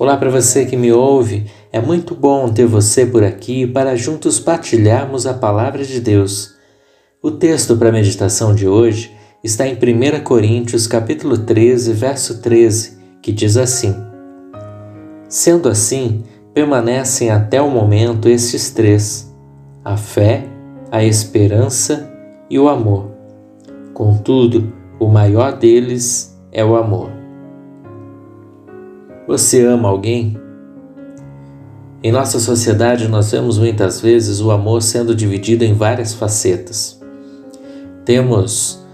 Olá para você que me ouve. É muito bom ter você por aqui para juntos partilharmos a palavra de Deus. O texto para a meditação de hoje está em 1 Coríntios, capítulo 13, verso 13, que diz assim: Sendo assim, permanecem até o momento estes três: a fé, a esperança e o amor. Contudo, o maior deles é o amor. Você ama alguém? Em nossa sociedade, nós vemos muitas vezes o amor sendo dividido em várias facetas. Temos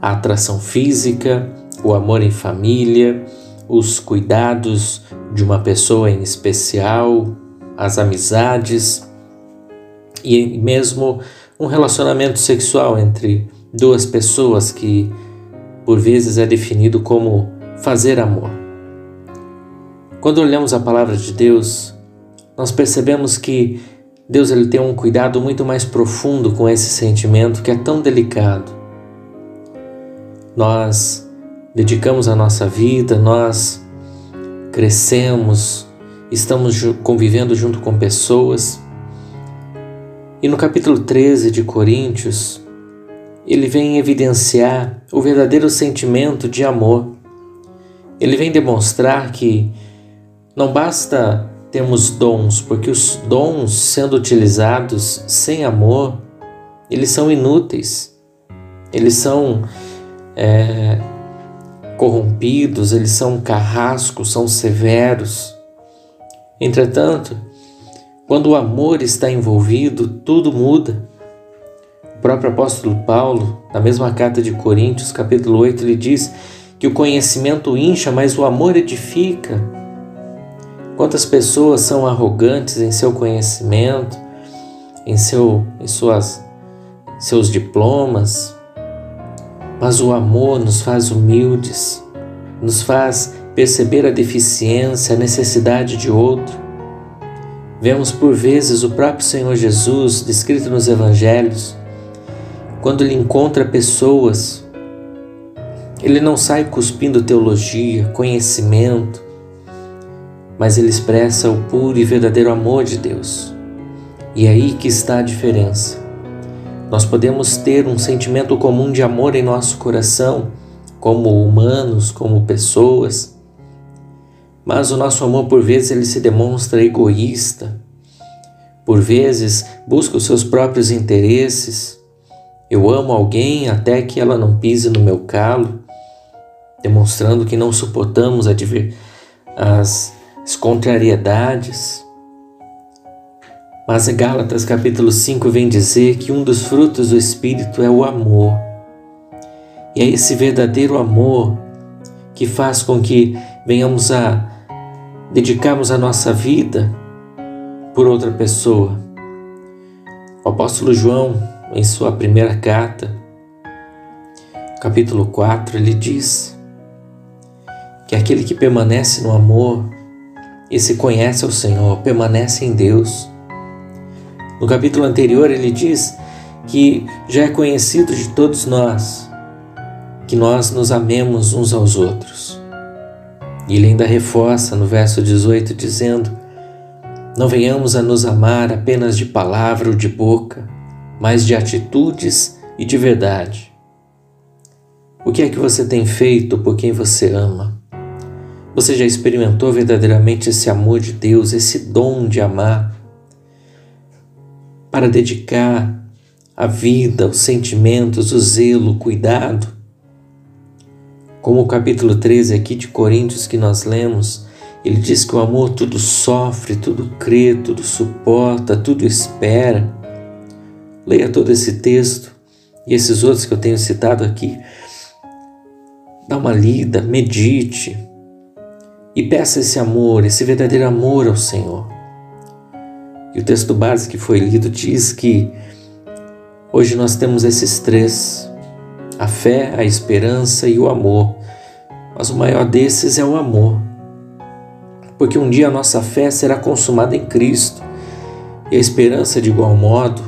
a atração física, o amor em família, os cuidados de uma pessoa em especial, as amizades e mesmo um relacionamento sexual entre duas pessoas que por vezes é definido como fazer amor. Quando olhamos a palavra de Deus, nós percebemos que Deus ele tem um cuidado muito mais profundo com esse sentimento que é tão delicado. Nós dedicamos a nossa vida, nós crescemos, estamos convivendo junto com pessoas. E no capítulo 13 de Coríntios, ele vem evidenciar o verdadeiro sentimento de amor. Ele vem demonstrar que não basta termos dons, porque os dons, sendo utilizados sem amor, eles são inúteis, eles são é, corrompidos, eles são carrascos, são severos. Entretanto, quando o amor está envolvido, tudo muda. O próprio apóstolo Paulo, na mesma carta de Coríntios, capítulo 8, ele diz que o conhecimento incha, mas o amor edifica. Quantas pessoas são arrogantes em seu conhecimento, em, seu, em suas, seus diplomas, mas o amor nos faz humildes, nos faz perceber a deficiência, a necessidade de outro. Vemos por vezes o próprio Senhor Jesus descrito nos evangelhos, quando ele encontra pessoas, ele não sai cuspindo teologia, conhecimento, mas ele expressa o puro e verdadeiro amor de Deus. E é aí que está a diferença. Nós podemos ter um sentimento comum de amor em nosso coração, como humanos, como pessoas, mas o nosso amor por vezes ele se demonstra egoísta, por vezes busca os seus próprios interesses. Eu amo alguém até que ela não pise no meu calo, demonstrando que não suportamos as as contrariedades. Mas Gálatas capítulo 5 vem dizer que um dos frutos do Espírito é o amor. E é esse verdadeiro amor que faz com que venhamos a dedicarmos a nossa vida por outra pessoa. O apóstolo João, em sua primeira carta, capítulo 4, ele diz que aquele que permanece no amor e se conhece ao Senhor, permanece em Deus. No capítulo anterior, ele diz que já é conhecido de todos nós que nós nos amemos uns aos outros. E ele ainda reforça no verso 18, dizendo: Não venhamos a nos amar apenas de palavra ou de boca, mas de atitudes e de verdade. O que é que você tem feito por quem você ama? Você já experimentou verdadeiramente esse amor de Deus, esse dom de amar, para dedicar a vida, os sentimentos, o zelo, o cuidado? Como o capítulo 13 aqui de Coríntios que nós lemos, ele diz que o amor tudo sofre, tudo crê, tudo suporta, tudo espera. Leia todo esse texto e esses outros que eu tenho citado aqui. Dá uma lida, medite e peça esse amor, esse verdadeiro amor ao Senhor. E o texto base que foi lido diz que hoje nós temos esses três: a fé, a esperança e o amor. Mas o maior desses é o amor. Porque um dia a nossa fé será consumada em Cristo e a esperança, de igual modo,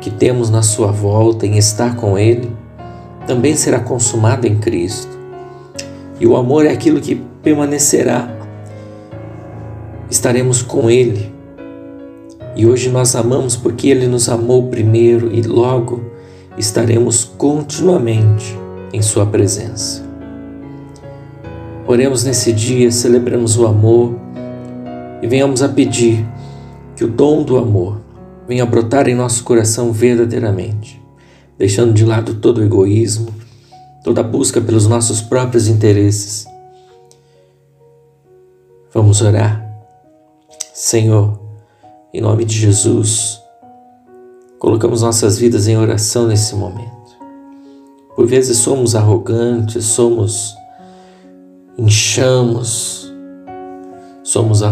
que temos na Sua volta em estar com Ele, também será consumada em Cristo. E o amor é aquilo que permanecerá. estaremos com Ele. E hoje nós amamos porque Ele nos amou primeiro e logo estaremos continuamente em Sua presença. Oremos nesse dia, celebremos o amor e venhamos a pedir que o dom do amor venha brotar em nosso coração verdadeiramente, deixando de lado todo o egoísmo, toda busca pelos nossos próprios interesses. Vamos orar. Senhor, em nome de Jesus, colocamos nossas vidas em oração nesse momento. Por vezes somos arrogantes, somos inchamos, somos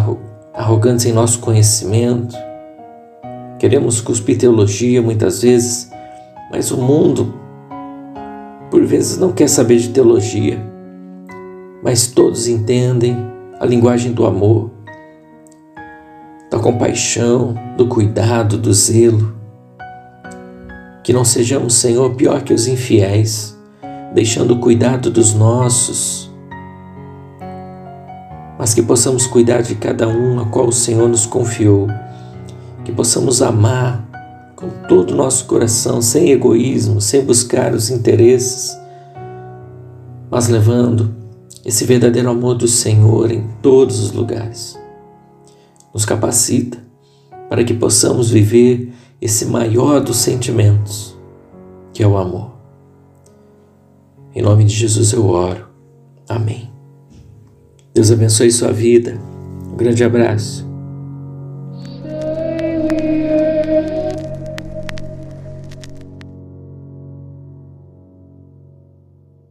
arrogantes em nosso conhecimento, queremos cuspir teologia muitas vezes, mas o mundo, por vezes, não quer saber de teologia, mas todos entendem a linguagem do amor, da compaixão, do cuidado, do zelo. Que não sejamos, Senhor, pior que os infiéis, deixando o cuidado dos nossos mas que possamos cuidar de cada um a qual o Senhor nos confiou, que possamos amar com todo o nosso coração, sem egoísmo, sem buscar os interesses, mas levando esse verdadeiro amor do Senhor em todos os lugares. Nos capacita para que possamos viver esse maior dos sentimentos, que é o amor. Em nome de Jesus eu oro. Amém. Deus abençoe sua vida. Um grande abraço.